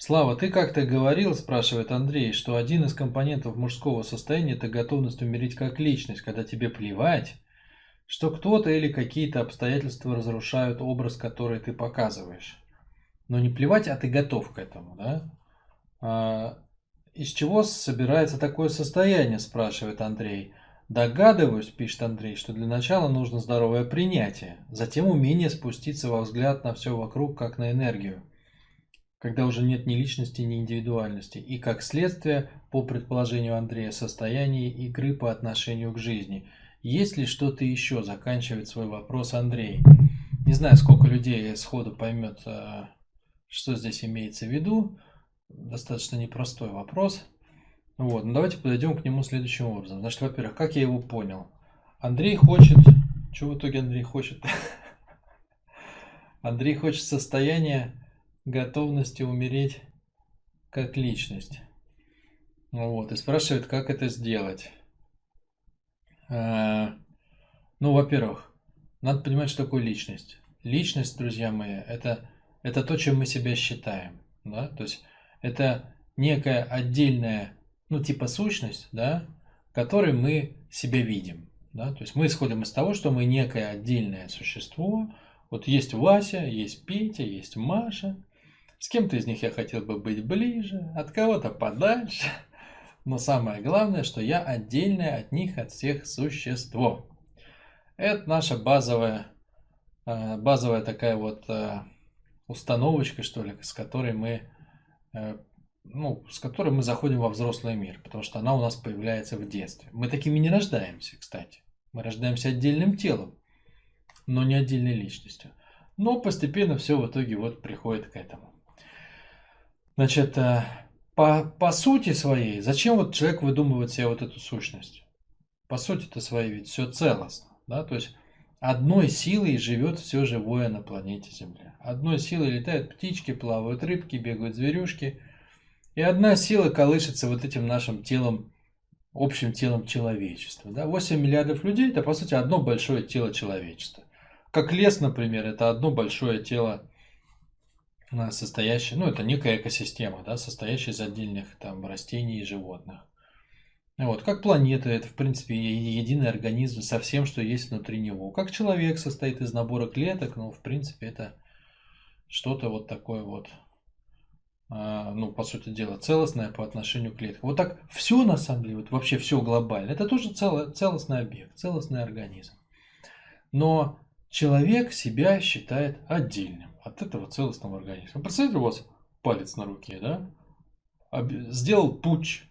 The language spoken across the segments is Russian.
Слава, ты как-то говорил, спрашивает Андрей, что один из компонентов мужского состояния это готовность умереть как личность, когда тебе плевать, что кто-то или какие-то обстоятельства разрушают образ, который ты показываешь. Но не плевать, а ты готов к этому, да? А, из чего собирается такое состояние, спрашивает Андрей. Догадываюсь, пишет Андрей, что для начала нужно здоровое принятие, затем умение спуститься во взгляд на все вокруг, как на энергию когда уже нет ни личности, ни индивидуальности, и как следствие, по предположению Андрея, состояние игры по отношению к жизни. Есть ли что-то еще, заканчивает свой вопрос Андрей. Не знаю, сколько людей сходу поймет, э, что здесь имеется в виду. Достаточно непростой вопрос. Вот, ну давайте подойдем к нему следующим образом. Значит, во-первых, как я его понял? Андрей хочет... Что в итоге Андрей хочет? Андрей хочет состояние готовности умереть как личность. Вот, и спрашивает, как это сделать. А, ну, во-первых, надо понимать, что такое личность. Личность, друзья мои, это, это то, чем мы себя считаем. Да? То есть это некая отдельная, ну, типа сущность, да, которой мы себя видим. Да? То есть мы исходим из того, что мы некое отдельное существо. Вот есть Вася, есть Петя, есть Маша, с кем-то из них я хотел бы быть ближе, от кого-то подальше. Но самое главное, что я отдельное от них, от всех существо. Это наша базовая, э, базовая такая вот э, установочка, что ли, с которой мы, э, ну, с которой мы заходим во взрослый мир, потому что она у нас появляется в детстве. Мы такими не рождаемся, кстати. Мы рождаемся отдельным телом, но не отдельной личностью. Но постепенно все в итоге вот приходит к этому. Значит, э, по, по сути своей, зачем вот человек выдумывает себе вот эту сущность? По сути-то своей ведь все целостно. Да? То есть одной силой живет все живое на планете Земля. Одной силой летают птички, плавают рыбки, бегают зверюшки. И одна сила колышется вот этим нашим телом, общим телом человечества. Да? 8 миллиардов людей – это, по сути, одно большое тело человечества. Как лес, например, это одно большое тело состоящая, ну, это некая экосистема, да, состоящая из отдельных там растений и животных. Вот, как планета, это, в принципе, единый организм со всем, что есть внутри него. Как человек состоит из набора клеток, ну, в принципе, это что-то вот такое вот, а, ну, по сути дела, целостное по отношению к клеткам. Вот так все, на самом деле, вот вообще все глобально, это тоже цело, целостный объект, целостный организм. Но человек себя считает отдельным от этого целостного организма. Представьте, у вас палец на руке, да? Сделал путь,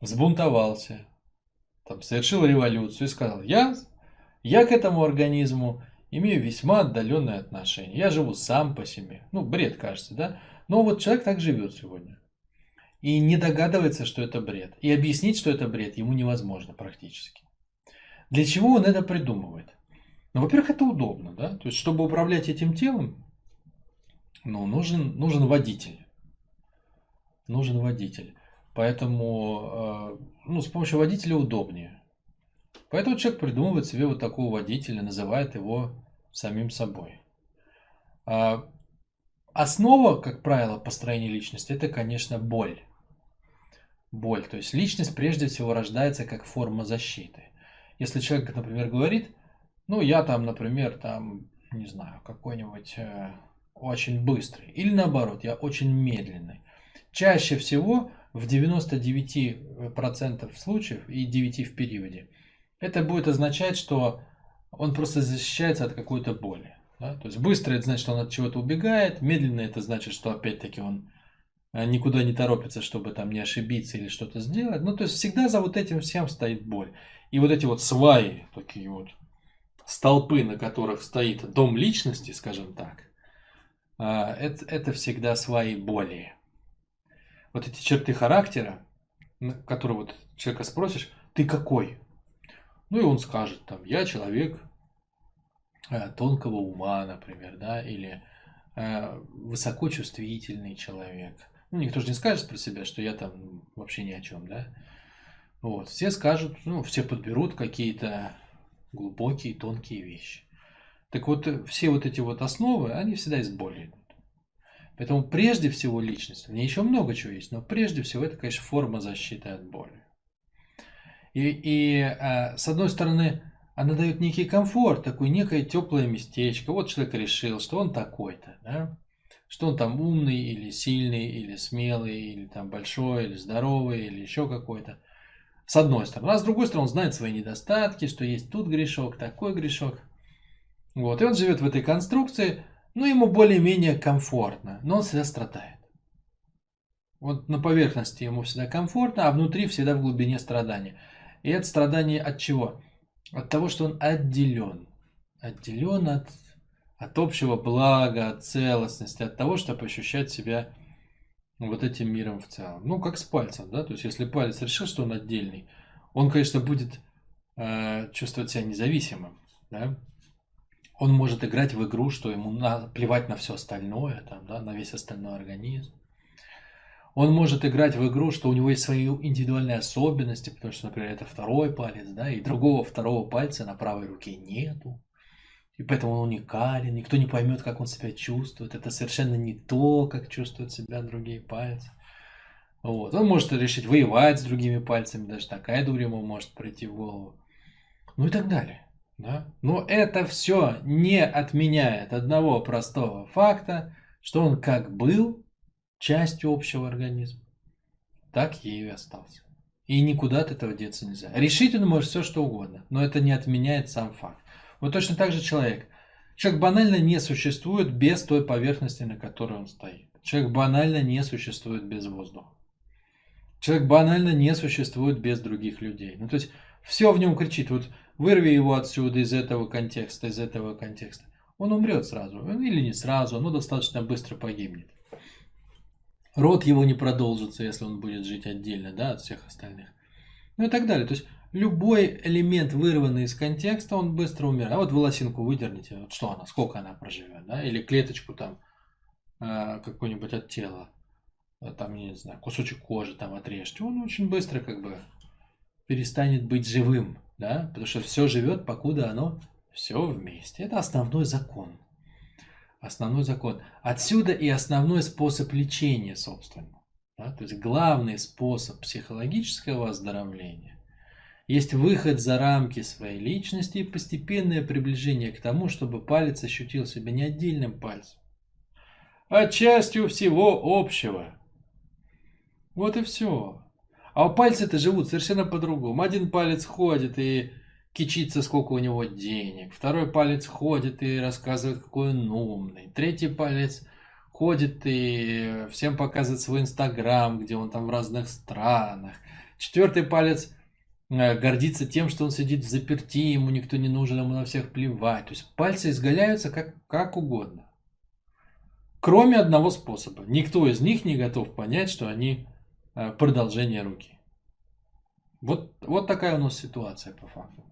взбунтовался, там, совершил революцию и сказал, я, я к этому организму имею весьма отдаленное отношение. Я живу сам по себе. Ну, бред кажется, да? Но вот человек так живет сегодня. И не догадывается, что это бред. И объяснить, что это бред, ему невозможно практически. Для чего он это придумывает? Ну, во-первых, это удобно, да? То есть, чтобы управлять этим телом, ну, нужен, нужен водитель. Нужен водитель. Поэтому, э, ну, с помощью водителя удобнее. Поэтому человек придумывает себе вот такого водителя, называет его самим собой. А основа, как правило, построения личности, это, конечно, боль. Боль. То есть личность прежде всего рождается как форма защиты. Если человек, например, говорит, ну, я там, например, там, не знаю, какой-нибудь э, очень быстрый. Или наоборот, я очень медленный. Чаще всего в 99% случаев и 9 в периоде это будет означать, что он просто защищается от какой-то боли. Да? То есть быстро это значит, что он от чего-то убегает, медленно это значит, что опять-таки он э, никуда не торопится, чтобы там не ошибиться или что-то сделать. Ну, то есть всегда за вот этим всем стоит боль. И вот эти вот сваи, такие вот, столпы, на которых стоит дом личности, скажем так, а, это, это всегда свои боли. Вот эти черты характера, которые вот человека спросишь, ты какой? Ну и он скажет, там, я человек э, тонкого ума, например, да, или э, высокочувствительный человек. Ну, никто же не скажет про себя, что я там вообще ни о чем, да. Вот, все скажут, ну, все подберут какие-то глубокие, тонкие вещи. Так вот, э, все вот эти вот основы, они всегда из боли идут. Поэтому прежде всего личность, в ней еще много чего есть, но прежде всего это, конечно, форма защиты от боли. И, и а, с одной стороны, она дает некий комфорт, такое некое теплое местечко. Вот человек решил, что он такой-то, да? что он там умный или сильный, или смелый, или там большой, или здоровый, или еще какой-то. С одной стороны. А с другой стороны, он знает свои недостатки, что есть тут грешок, такой грешок. Вот. И он живет в этой конструкции, ну, ему более-менее комфортно, но он всегда страдает. Вот на поверхности ему всегда комфортно, а внутри всегда в глубине страдания. И это страдание от чего? От того, что он отделен. Отделен от, от общего блага, от целостности, от того, чтобы ощущать себя вот этим миром в целом. Ну, как с пальцем, да? То есть, если палец решил, что он отдельный, он, конечно, будет э, чувствовать себя независимым, да? Он может играть в игру, что ему на, плевать на все остальное, там, да, на весь остальной организм. Он может играть в игру, что у него есть свои индивидуальные особенности, потому что, например, это второй палец, да, и другого второго пальца на правой руке нету. И поэтому он уникален, никто не поймет, как он себя чувствует. Это совершенно не то, как чувствуют себя другие пальцы. Вот. Он может решить воевать с другими пальцами, даже такая дурь ему может прийти в голову. Ну и так далее. Да? Но это все не отменяет одного простого факта, что он как был частью общего организма, так ею и остался. И никуда от этого деться нельзя. Решить он может все, что угодно, но это не отменяет сам факт. Вот точно так же человек. Человек банально не существует без той поверхности, на которой он стоит. Человек банально не существует без воздуха. Человек банально не существует без других людей. Ну, то есть, все в нем кричит. Вот вырви его отсюда, из этого контекста, из этого контекста. Он умрет сразу. Или не сразу, но достаточно быстро погибнет. Род его не продолжится, если он будет жить отдельно да, от всех остальных. Ну и так далее. То есть любой элемент, вырванный из контекста, он быстро умирает. А вот волосинку выдерните, вот что она, сколько она проживет, да? Или клеточку там э, какую-нибудь от тела, э, там, не знаю, кусочек кожи там отрежьте, он очень быстро как бы перестанет быть живым, да? Потому что все живет, покуда оно все вместе. Это основной закон. Основной закон. Отсюда и основной способ лечения, собственно. Да? То есть главный способ психологического оздоровления есть выход за рамки своей личности и постепенное приближение к тому, чтобы палец ощутил себя не отдельным пальцем, а частью всего общего. Вот и все. А пальцы-то живут совершенно по-другому. Один палец ходит и кичится, сколько у него денег. Второй палец ходит и рассказывает, какой он умный. Третий палец ходит и всем показывает свой инстаграм, где он там в разных странах. Четвертый палец гордится тем, что он сидит в заперти, ему никто не нужен, ему на всех плевать. То есть пальцы изгаляются как, как угодно. Кроме одного способа. Никто из них не готов понять, что они э, продолжение руки. Вот, вот такая у нас ситуация по факту.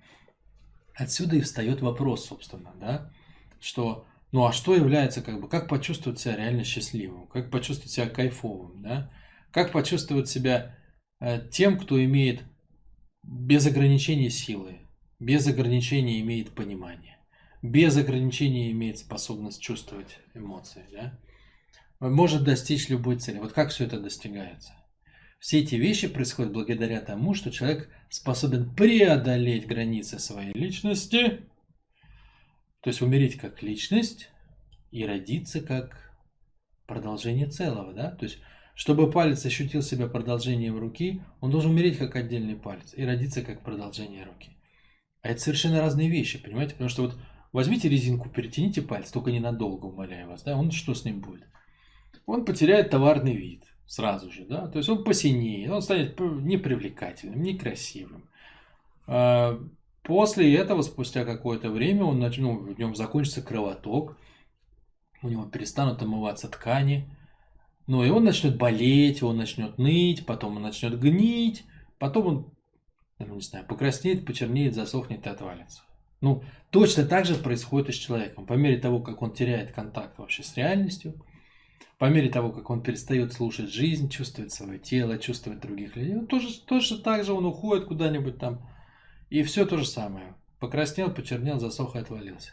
Отсюда и встает вопрос, собственно, да, что, ну а что является, как бы, как почувствовать себя реально счастливым, как почувствовать себя кайфовым, да, как почувствовать себя э, тем, кто имеет без ограничений силы, без ограничений имеет понимание, без ограничений имеет способность чувствовать эмоции, да, может достичь любой цели. Вот как все это достигается? Все эти вещи происходят благодаря тому, что человек способен преодолеть границы своей личности, то есть умереть как личность и родиться как продолжение целого, да? То есть, чтобы палец ощутил себя продолжением руки, он должен умереть как отдельный палец и родиться как продолжение руки. А это совершенно разные вещи, понимаете? Потому что вот возьмите резинку, перетяните палец, только ненадолго, умоляю вас, да? Он что с ним будет? Он потеряет товарный вид сразу же, да, то есть он посинеет, он станет непривлекательным, некрасивым. А, после этого, спустя какое-то время, он нач... ну, в нем закончится кровоток, у него перестанут омываться ткани, ну и он начнет болеть, он начнет ныть, потом он начнет гнить, потом он, ну, не знаю, покраснеет, почернеет, засохнет и отвалится. Ну, точно так же происходит и с человеком. По мере того, как он теряет контакт вообще с реальностью, по мере того, как он перестает слушать жизнь, чувствует свое тело, чувствует других людей, он тоже, точно так же он уходит куда-нибудь там. И все то же самое. Покраснел, почернел, засох и отвалился.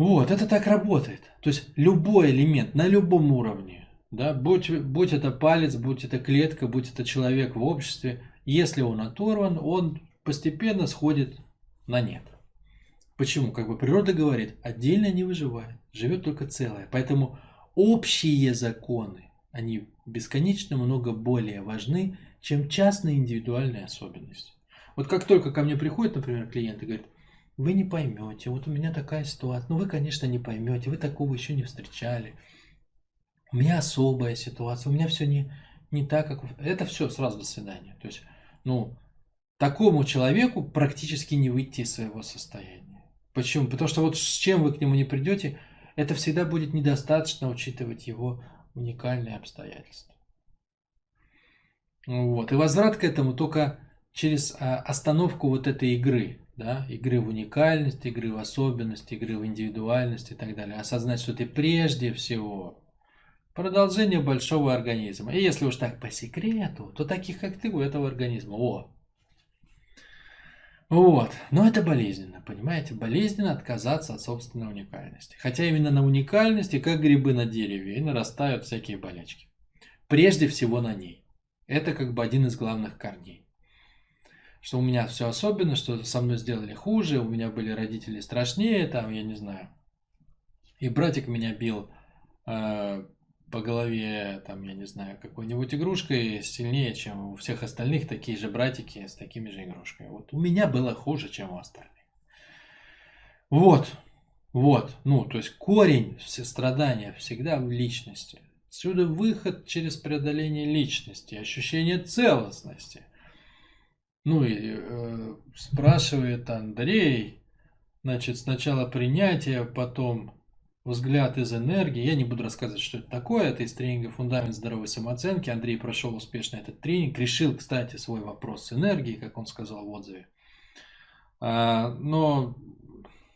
Вот, это так работает. То есть любой элемент на любом уровне, да, будь, будь это палец, будь это клетка, будь это человек в обществе, если он оторван, он постепенно сходит на нет. Почему? Как бы природа говорит, отдельно не выживает, живет только целое. Поэтому общие законы, они бесконечно много более важны, чем частные индивидуальные особенности. Вот как только ко мне приходит, например, клиент и говорит, вы не поймете, вот у меня такая ситуация, ну вы, конечно, не поймете, вы такого еще не встречали, у меня особая ситуация, у меня все не, не так, как... Это все, сразу до свидания. То есть, ну, такому человеку практически не выйти из своего состояния. Почему? Потому что вот с чем вы к нему не придете, это всегда будет недостаточно учитывать его уникальные обстоятельства. Вот. И возврат к этому только через а, остановку вот этой игры, да, игры в уникальность, игры в особенность, игры в индивидуальность и так далее. Осознать, что ты прежде всего продолжение большого организма. И если уж так по секрету, то таких, как ты, у этого организма. О! Вот. Но это болезненно, понимаете? Болезненно отказаться от собственной уникальности. Хотя именно на уникальности, как грибы на дереве, и нарастают всякие болячки. Прежде всего на ней. Это как бы один из главных корней. Что у меня все особенно, что со мной сделали хуже, у меня были родители страшнее, там, я не знаю. И братик меня бил э, по голове, там, я не знаю, какой-нибудь игрушкой сильнее, чем у всех остальных, такие же братики с такими же игрушками. Вот у меня было хуже, чем у остальных. Вот, вот, ну, то есть корень все страдания всегда в личности. Отсюда выход через преодоление личности, ощущение целостности. Ну и э, спрашивает Андрей, значит, сначала принятие, потом взгляд из энергии. Я не буду рассказывать, что это такое. Это из тренинга «Фундамент здоровой самооценки». Андрей прошел успешно этот тренинг. Решил, кстати, свой вопрос с энергией, как он сказал в отзыве. А, но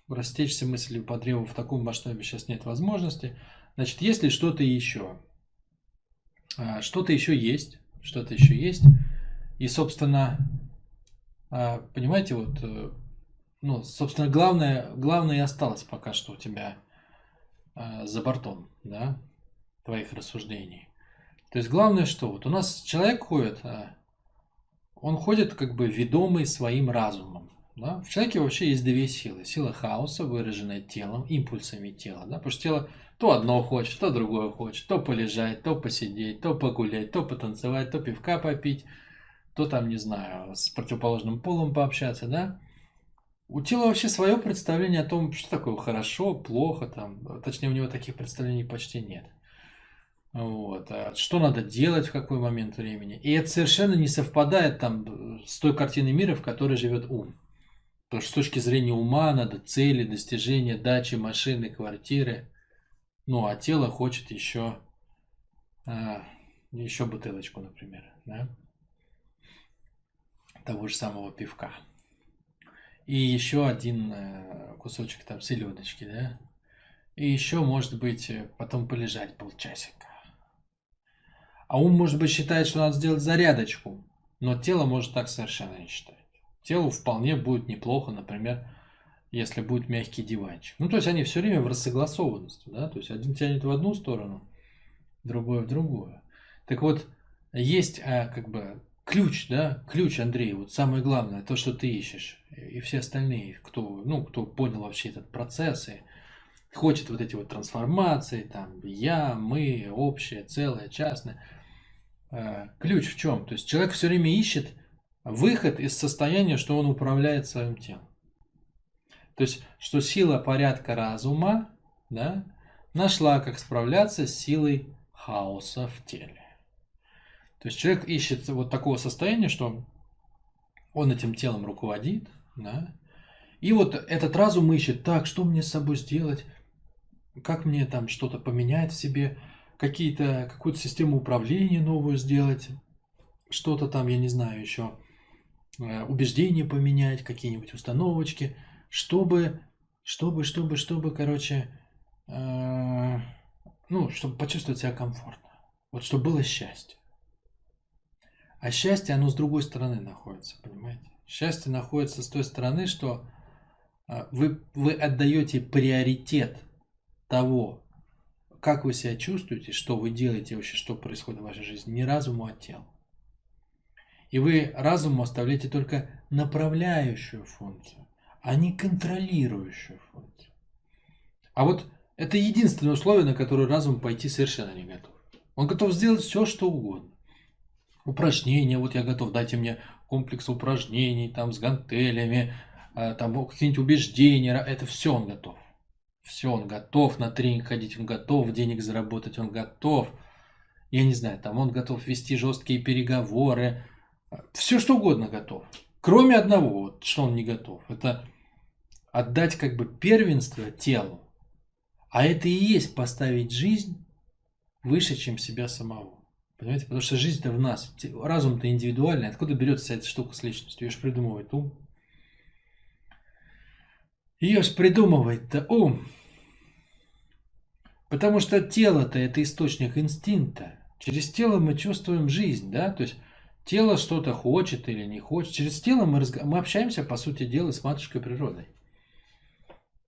растечься мыслью по древу в таком масштабе сейчас нет возможности. Значит, есть ли что-то еще? А, что-то еще есть, что-то еще есть. И, собственно, понимаете, вот, э, ну, собственно, главное, главное и осталось пока что у тебя а, за бортом, да, твоих рассуждений. То есть главное, что вот у нас человек ходит, он ходит как бы ведомый своим разумом. Да? В человеке вообще есть две силы. Сила хаоса, выраженная телом, импульсами тела. Да? Потому что тело то одно хочет, то другое хочет. То полежать, то посидеть, то погулять, то потанцевать, то пивка попить, то там, не знаю, с противоположным полом пообщаться, да. У тела вообще свое представление о том, что такое хорошо, плохо, там, точнее, у него таких представлений почти нет. Вот. А что надо делать в какой момент времени. И это совершенно не совпадает там с той картиной мира, в которой живет ум. Потому что с точки зрения ума надо цели, достижения, дачи, машины, квартиры. Ну, а тело хочет еще, а, еще бутылочку, например, да? Того же самого пивка. И еще один э, кусочек там селедочки, да? И еще, может быть, потом полежать полчасика. А ум, может быть, считает, что надо сделать зарядочку, но тело может так совершенно не считать. Телу вполне будет неплохо, например, если будет мягкий диванчик. Ну, то есть они все время в рассогласованности, да, то есть один тянет в одну сторону, другой в другую. Так вот, есть а, как бы ключ, да, ключ, Андрей, вот самое главное, то, что ты ищешь, и все остальные, кто, ну, кто понял вообще этот процесс и хочет вот эти вот трансформации, там, я, мы, общее, целое, частное. А, ключ в чем? То есть человек все время ищет выход из состояния, что он управляет своим телом. То есть, что сила порядка разума да, нашла, как справляться с силой хаоса в теле. То есть человек ищет вот такого состояния, что он этим телом руководит, да, и вот этот разум ищет, так, что мне с собой сделать, как мне там что-то поменять в себе, какие-то, какую-то систему управления новую сделать, что-то там, я не знаю, еще э, убеждения поменять, какие-нибудь установочки – чтобы, чтобы, чтобы, чтобы, короче, э, ну, чтобы почувствовать себя комфортно. Вот чтобы было счастье. А счастье, оно с другой стороны находится, понимаете? Счастье находится с той стороны, что а, вы, вы отдаете приоритет того, как вы себя чувствуете, что вы делаете вообще, что происходит в вашей жизни, не разуму, а телу. И вы разуму оставляете только направляющую функцию, а не контролирующую функцию. А вот это единственное условие, на которое разум пойти совершенно не готов. Он готов сделать все, что угодно. Упражнения, вот я готов, дайте мне комплекс упражнений, там с гантелями, а, там какие-нибудь убеждения, это все он готов. Все, он готов на тренинг ходить, он готов денег заработать, он готов. Я не знаю, там он готов вести жесткие переговоры. Все что угодно готов. Кроме одного, вот, что он не готов. Это отдать как бы первенство телу. А это и есть поставить жизнь выше, чем себя самого. Понимаете? Потому что жизнь-то в нас. Разум-то индивидуальный. Откуда берется эта штука с личностью? Ее же придумывает ум. Ее ж придумывает-то ум. Потому что тело-то это источник инстинкта. Через тело мы чувствуем жизнь, да? То есть тело что-то хочет или не хочет. Через тело мы, разг... мы общаемся, по сути дела, с матушкой природой.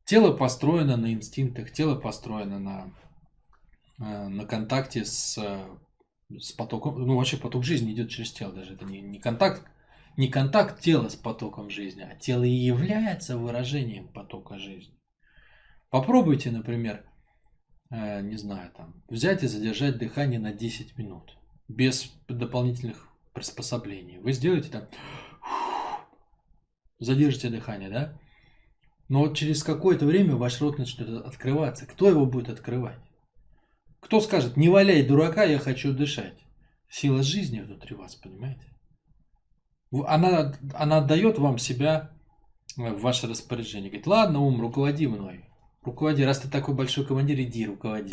Тело построено на инстинктах, тело построено на, э, на контакте с, с потоком. Ну, вообще поток жизни идет через тело даже. Это не, не контакт не контакт тела с потоком жизни, а тело и является выражением потока жизни. Попробуйте, например, э, не знаю, там, взять и задержать дыхание на 10 минут без дополнительных приспособлений. Вы сделаете там, задержите дыхание, да? Но вот через какое-то время ваш рот начнет открываться. Кто его будет открывать? Кто скажет, не валяй дурака, я хочу дышать? Сила жизни внутри вас, понимаете? Она, она отдает вам себя в ваше распоряжение. Говорит, ладно, ум, руководи мной. Руководи, раз ты такой большой командир, иди руководи.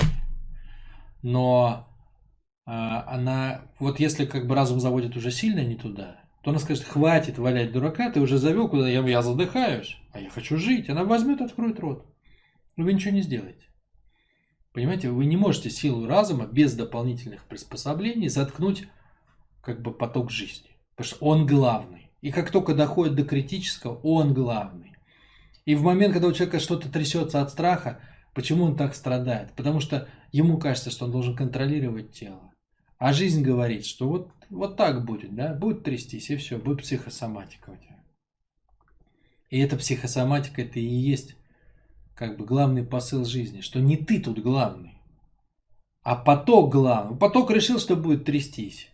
Но а, она, вот если как бы разум заводит уже сильно не туда, то она скажет, хватит валять дурака, ты уже завел куда, я, я задыхаюсь, а я хочу жить. Она возьмет, откроет рот. Вы ничего не сделаете. Понимаете, вы не можете силу разума без дополнительных приспособлений заткнуть как бы поток жизни. Потому что он главный. И как только доходит до критического, он главный. И в момент, когда у человека что-то трясется от страха, почему он так страдает? Потому что ему кажется, что он должен контролировать тело. А жизнь говорит, что вот, вот так будет, да, будет трястись, и все, будет психосоматика у тебя. И эта психосоматика, это и есть как бы главный посыл жизни, что не ты тут главный, а поток главный. Поток решил, что будет трястись.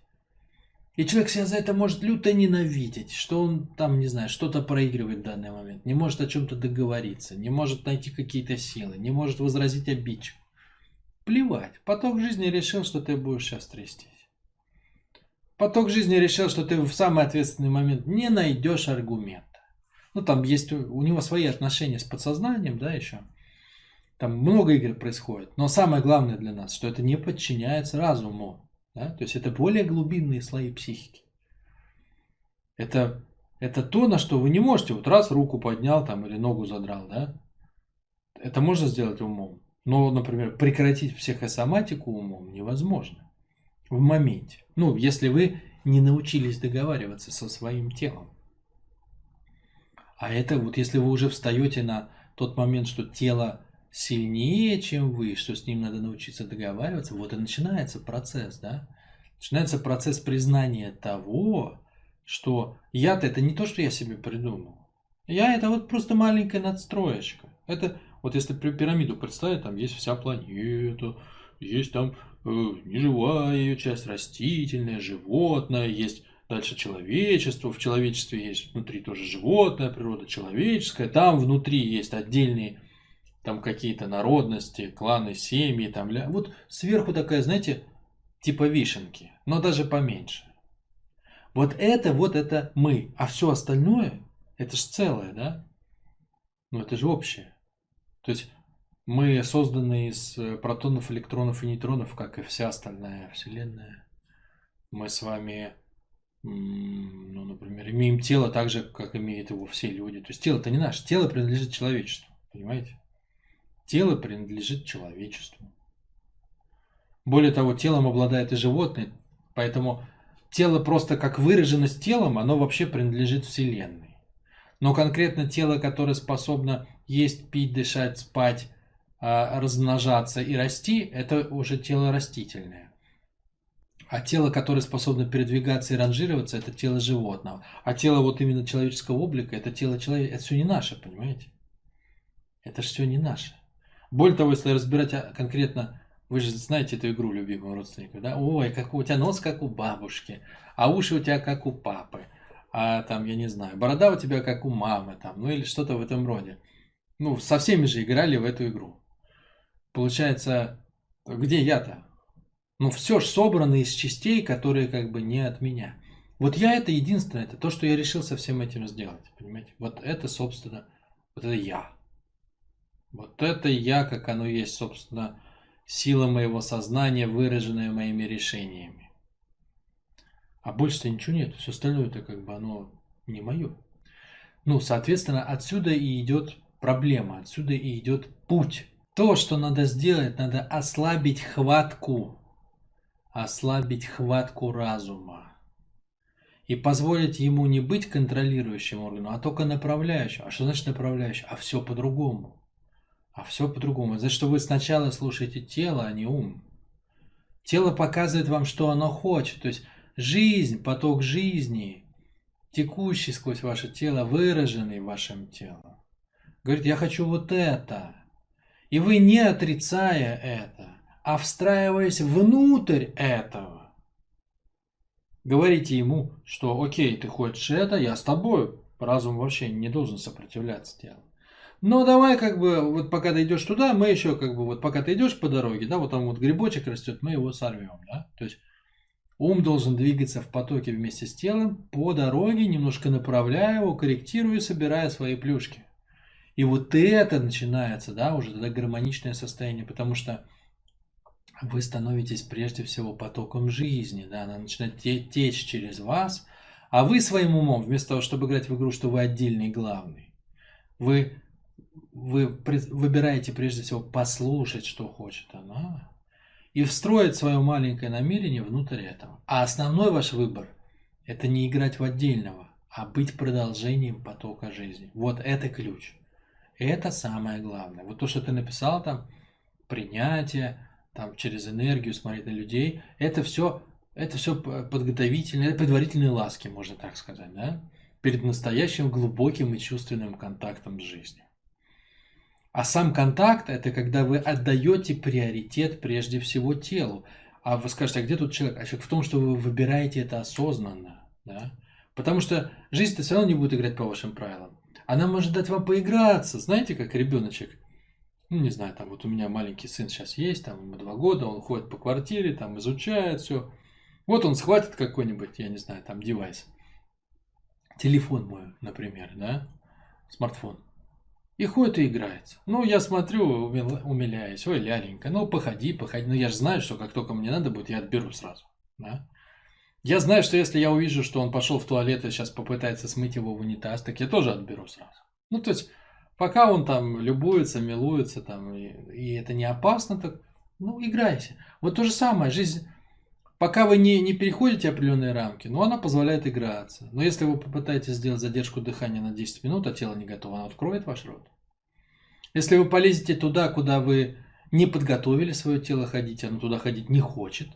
И человек себя за это может люто ненавидеть, что он там, не знаю, что-то проигрывает в данный момент, не может о чем-то договориться, не может найти какие-то силы, не может возразить обидчику. Плевать. Поток жизни решил, что ты будешь сейчас трястись. Поток жизни решил, что ты в самый ответственный момент не найдешь аргумента. Ну, там есть у него свои отношения с подсознанием, да, еще. Там много игр происходит. Но самое главное для нас, что это не подчиняется разуму. Да? То есть это более глубинные слои психики. Это, это то, на что вы не можете. Вот раз руку поднял там или ногу задрал, да? Это можно сделать умом. Но, например, прекратить психосоматику умом невозможно. В моменте. Ну, если вы не научились договариваться со своим телом. А это вот если вы уже встаете на тот момент, что тело сильнее, чем вы, что с ним надо научиться договариваться, вот и начинается процесс, да? Начинается процесс признания того, что я-то это не то, что я себе придумал. Я это вот просто маленькая надстроечка. Это вот если пирамиду представить, там есть вся планета, есть там э, неживая ее часть, растительная, животное, есть дальше человечество, в человечестве есть внутри тоже животная природа, человеческая, там внутри есть отдельные там какие-то народности, кланы, семьи, там, вот сверху такая, знаете, типа вишенки, но даже поменьше. Вот это, вот это мы, а все остальное, это же целое, да? Ну это же общее. То есть мы созданы из э, протонов, электронов и нейтронов, как и вся остальная Вселенная. Мы с вами, ну, например, имеем тело так же, как имеют его все люди. То есть тело это не наше, тело принадлежит человечеству, понимаете? Тело принадлежит человечеству. Более того, телом обладает и животное, поэтому тело просто как выраженность телом, оно вообще принадлежит Вселенной. Но конкретно тело, которое способно есть, пить, дышать, спать, а, размножаться и расти, это уже тело растительное. А тело, которое способно передвигаться и ранжироваться, это тело животного. А тело вот именно человеческого облика, это тело человека, это все не наше, понимаете? Это же все не наше. Более того, если разбирать а, конкретно, вы же знаете эту игру любимого родственника, да? Ой, как у тебя нос как у бабушки, а уши у тебя как у папы, а там, я не знаю, борода у тебя как у мамы, там, ну или что-то в этом роде. Ну, со всеми же играли в эту игру. Получается, где я-то? Ну, все же собрано из частей, которые как бы не от меня. Вот я это единственное, это то, что я решил со всем этим сделать, понимаете? Вот это, собственно, вот это я. Вот это я, как оно есть, собственно, сила моего сознания, выраженная моими решениями. А больше-то ничего нет, все остальное это как бы оно не мое. Ну, соответственно, отсюда и идет проблема, отсюда и идет путь. То, что надо сделать, надо ослабить хватку ослабить хватку разума и позволить ему не быть контролирующим органом, а только направляющим. А что значит направляющим? А все по-другому. А все по-другому. Значит, что вы сначала слушаете тело, а не ум. Тело показывает вам, что оно хочет. То есть жизнь, поток жизни, текущий сквозь ваше тело, выраженный в вашем теле. Говорит, я хочу вот это. И вы, не отрицая это, а встраиваясь внутрь этого. Говорите ему, что окей, ты хочешь это, я с тобой. Разум вообще не должен сопротивляться телу. Но давай как бы, вот пока ты идешь туда, мы еще как бы, вот пока ты идешь по дороге, да, вот там вот грибочек растет, мы его сорвем, да. То есть ум должен двигаться в потоке вместе с телом по дороге, немножко направляя его, корректируя, собирая свои плюшки. И вот это начинается, да, уже тогда гармоничное состояние, потому что вы становитесь прежде всего потоком жизни, да, она начинает течь через вас, а вы своим умом, вместо того, чтобы играть в игру, что вы отдельный главный, вы, вы выбираете прежде всего послушать, что хочет она, и встроить свое маленькое намерение внутрь этого. А основной ваш выбор – это не играть в отдельного, а быть продолжением потока жизни. Вот это ключ. Это самое главное. Вот то, что ты написал там, принятие, там, через энергию смотреть на людей. Это все, это все подготовительные, предварительные ласки, можно так сказать, да? перед настоящим глубоким и чувственным контактом с жизнью. А сам контакт – это когда вы отдаете приоритет прежде всего телу. А вы скажете, а где тут человек? А человек в том, что вы выбираете это осознанно. Да? Потому что жизнь-то все равно не будет играть по вашим правилам. Она может дать вам поиграться. Знаете, как ребеночек ну, не знаю, там вот у меня маленький сын сейчас есть, там ему два года, он ходит по квартире, там изучает все. Вот он схватит какой-нибудь, я не знаю, там девайс. Телефон мой, например, да, смартфон. И ходит и играется. Ну, я смотрю, умиляюсь, ой, ляленька, ну, походи, походи. Ну, я же знаю, что как только мне надо будет, я отберу сразу, да. Я знаю, что если я увижу, что он пошел в туалет и сейчас попытается смыть его в унитаз, так я тоже отберу сразу. Ну, то есть, Пока он там любуется, милуется, там, и, и это не опасно, так, ну, играйся. Вот то же самое, жизнь, пока вы не, не переходите определенные рамки, но она позволяет играться. Но если вы попытаетесь сделать задержку дыхания на 10 минут, а тело не готово, оно откроет ваш рот. Если вы полезете туда, куда вы не подготовили свое тело ходить, оно туда ходить не хочет,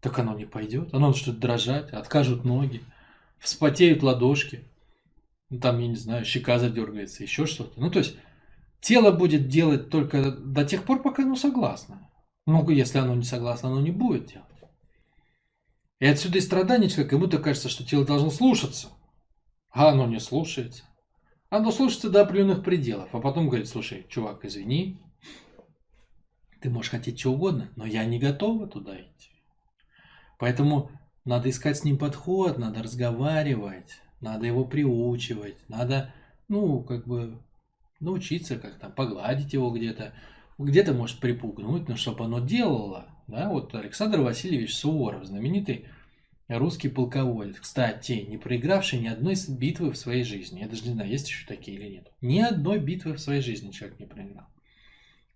так оно не пойдет. Оно начнет дрожать, откажут ноги, вспотеют ладошки ну, там, я не знаю, щека задергается, еще что-то. Ну, то есть, тело будет делать только до тех пор, пока оно согласно. Ну, если оно не согласно, оно не будет делать. И отсюда и страдание человека, ему-то кажется, что тело должно слушаться, а оно не слушается. Оно слушается до определенных пределов, а потом говорит, слушай, чувак, извини, ты можешь хотеть чего угодно, но я не готова туда идти. Поэтому надо искать с ним подход, надо разговаривать, надо его приучивать, надо, ну, как бы научиться как-то, погладить его где-то, где-то, может, припугнуть, но чтобы оно делало, да, вот Александр Васильевич Суворов, знаменитый русский полководец, кстати, не проигравший ни одной битвы в своей жизни, я даже не знаю, есть еще такие или нет, ни одной битвы в своей жизни человек не проиграл.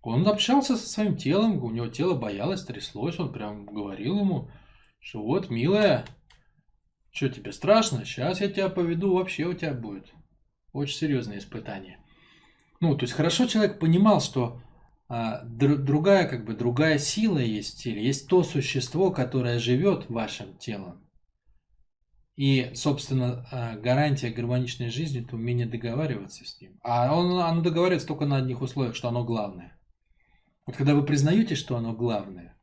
Он общался со своим телом, у него тело боялось, тряслось, он прям говорил ему, что вот, милая, что тебе страшно? Сейчас я тебя поведу, вообще у тебя будет Очень серьезное испытание. Ну, то есть хорошо человек понимал, что а, др- другая, как бы, другая сила есть в теле, есть то существо, которое живет вашим телом. И, собственно, а, гарантия гармоничной жизни – это умение договариваться с ним. А он, оно договаривается только на одних условиях, что оно главное. Вот когда вы признаете, что оно главное,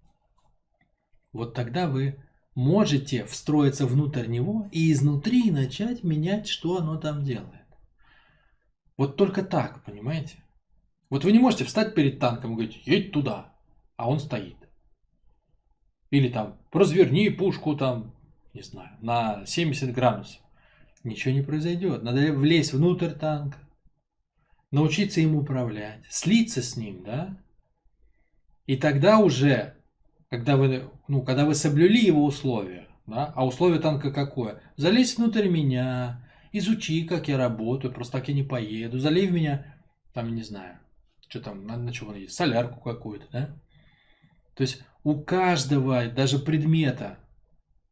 вот тогда вы можете встроиться внутрь него и изнутри начать менять, что оно там делает. Вот только так, понимаете? Вот вы не можете встать перед танком и говорить, едь туда, а он стоит. Или там, разверни пушку там, не знаю, на 70 градусов. Ничего не произойдет. Надо влезть внутрь танка, научиться им управлять, слиться с ним, да? И тогда уже, когда вы, ну, когда вы соблюли его условия, да, а условие танка какое? Залезь внутрь меня, изучи, как я работаю, просто так я не поеду, залей в меня, там, не знаю, что там, на, на что он есть, солярку какую-то, да? То есть у каждого, даже предмета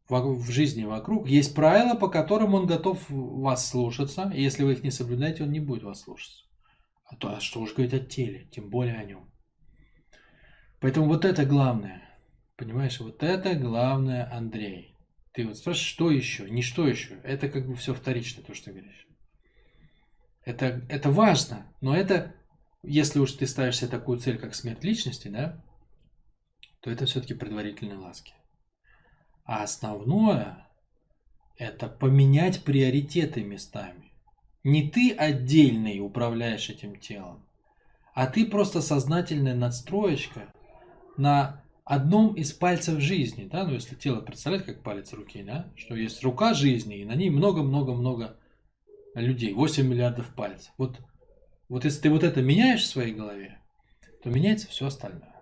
в, в жизни вокруг, есть правила, по которым он готов вас слушаться, и если вы их не соблюдаете, он не будет вас слушаться. А то, а что уж говорить о теле, тем более о нем. Поэтому вот это главное. Понимаешь, вот это главное, Андрей. Ты вот спрашиваешь, что еще? Не что еще. Это как бы все вторично, то, что ты говоришь. Это, это важно, но это, если уж ты ставишь себе такую цель, как смерть личности, да, то это все-таки предварительные ласки. А основное – это поменять приоритеты местами. Не ты отдельный управляешь этим телом, а ты просто сознательная надстроечка на одном из пальцев жизни, да, ну если тело представлять как палец руки, да, что есть рука жизни, и на ней много-много-много людей, 8 миллиардов пальцев. Вот, вот если ты вот это меняешь в своей голове, то меняется все остальное.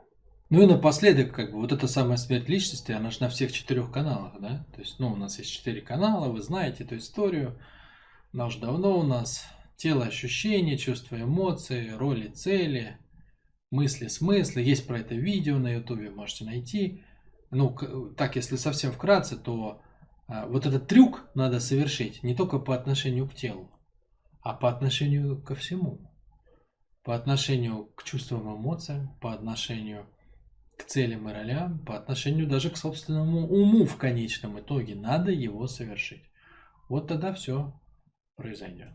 Ну и напоследок, как бы, вот эта самая смерть личности, она же на всех четырех каналах, да? То есть, ну, у нас есть четыре канала, вы знаете эту историю. Она уже давно у нас. Тело, ощущения, чувства, эмоции, роли, цели, мысли, смыслы. Есть про это видео на ютубе, можете найти. Ну, так, если совсем вкратце, то а, вот этот трюк надо совершить не только по отношению к телу, а по отношению ко всему. По отношению к чувствам, эмоциям, по отношению к целям и ролям, по отношению даже к собственному уму в конечном итоге. Надо его совершить. Вот тогда все произойдет.